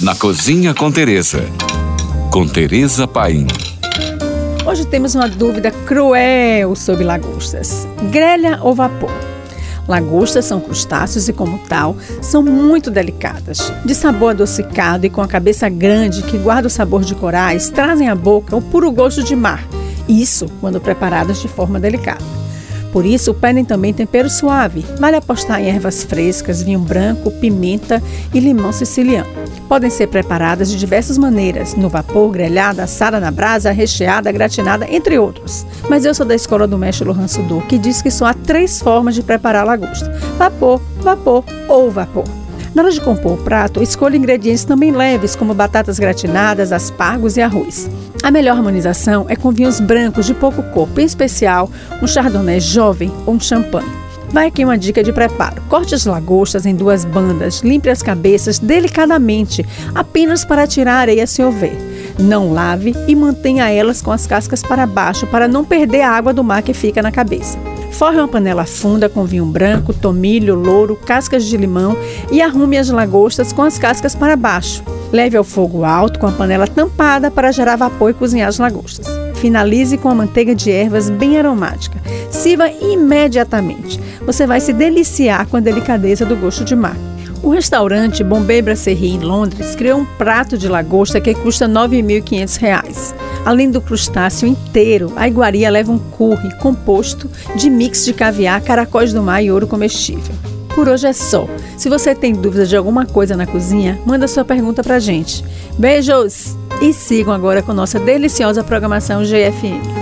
na Cozinha com Teresa. Com Teresa Paim. Hoje temos uma dúvida cruel sobre lagostas: grelha ou vapor? Lagostas são crustáceos e, como tal, são muito delicadas. De sabor adocicado e com a cabeça grande que guarda o sabor de corais, trazem à boca o puro gosto de mar. Isso quando preparadas de forma delicada. Por isso, pedem também tempero suave. Vale apostar em ervas frescas, vinho branco, pimenta e limão siciliano. Podem ser preparadas de diversas maneiras: no vapor, grelhada, assada na brasa, recheada, gratinada, entre outros. Mas eu sou da escola do mestre Lohan Sudor, que diz que só há três formas de preparar a lagosta: vapor, vapor ou vapor. Na hora de compor o prato, escolha ingredientes também leves, como batatas gratinadas, aspargos e arroz. A melhor harmonização é com vinhos brancos de pouco corpo, em especial um chardonnay jovem ou um champanhe. Vai aqui uma dica de preparo. Corte as lagostas em duas bandas, limpe as cabeças delicadamente, apenas para tirar a areia se houver. Não lave e mantenha elas com as cascas para baixo para não perder a água do mar que fica na cabeça. Forre uma panela funda com vinho branco, tomilho, louro, cascas de limão e arrume as lagostas com as cascas para baixo. Leve ao fogo alto com a panela tampada para gerar vapor e cozinhar as lagostas. Finalize com a manteiga de ervas bem aromática. Sirva imediatamente. Você vai se deliciar com a delicadeza do gosto de mar. O restaurante Bombay Brasserie em Londres criou um prato de lagosta que custa R$ 9.500. Além do crustáceo inteiro, a iguaria leva um curry composto de mix de caviar, caracóis do mar e ouro comestível. Por hoje é só. Se você tem dúvidas de alguma coisa na cozinha, manda sua pergunta pra gente. Beijos! E sigam agora com nossa deliciosa programação GFM.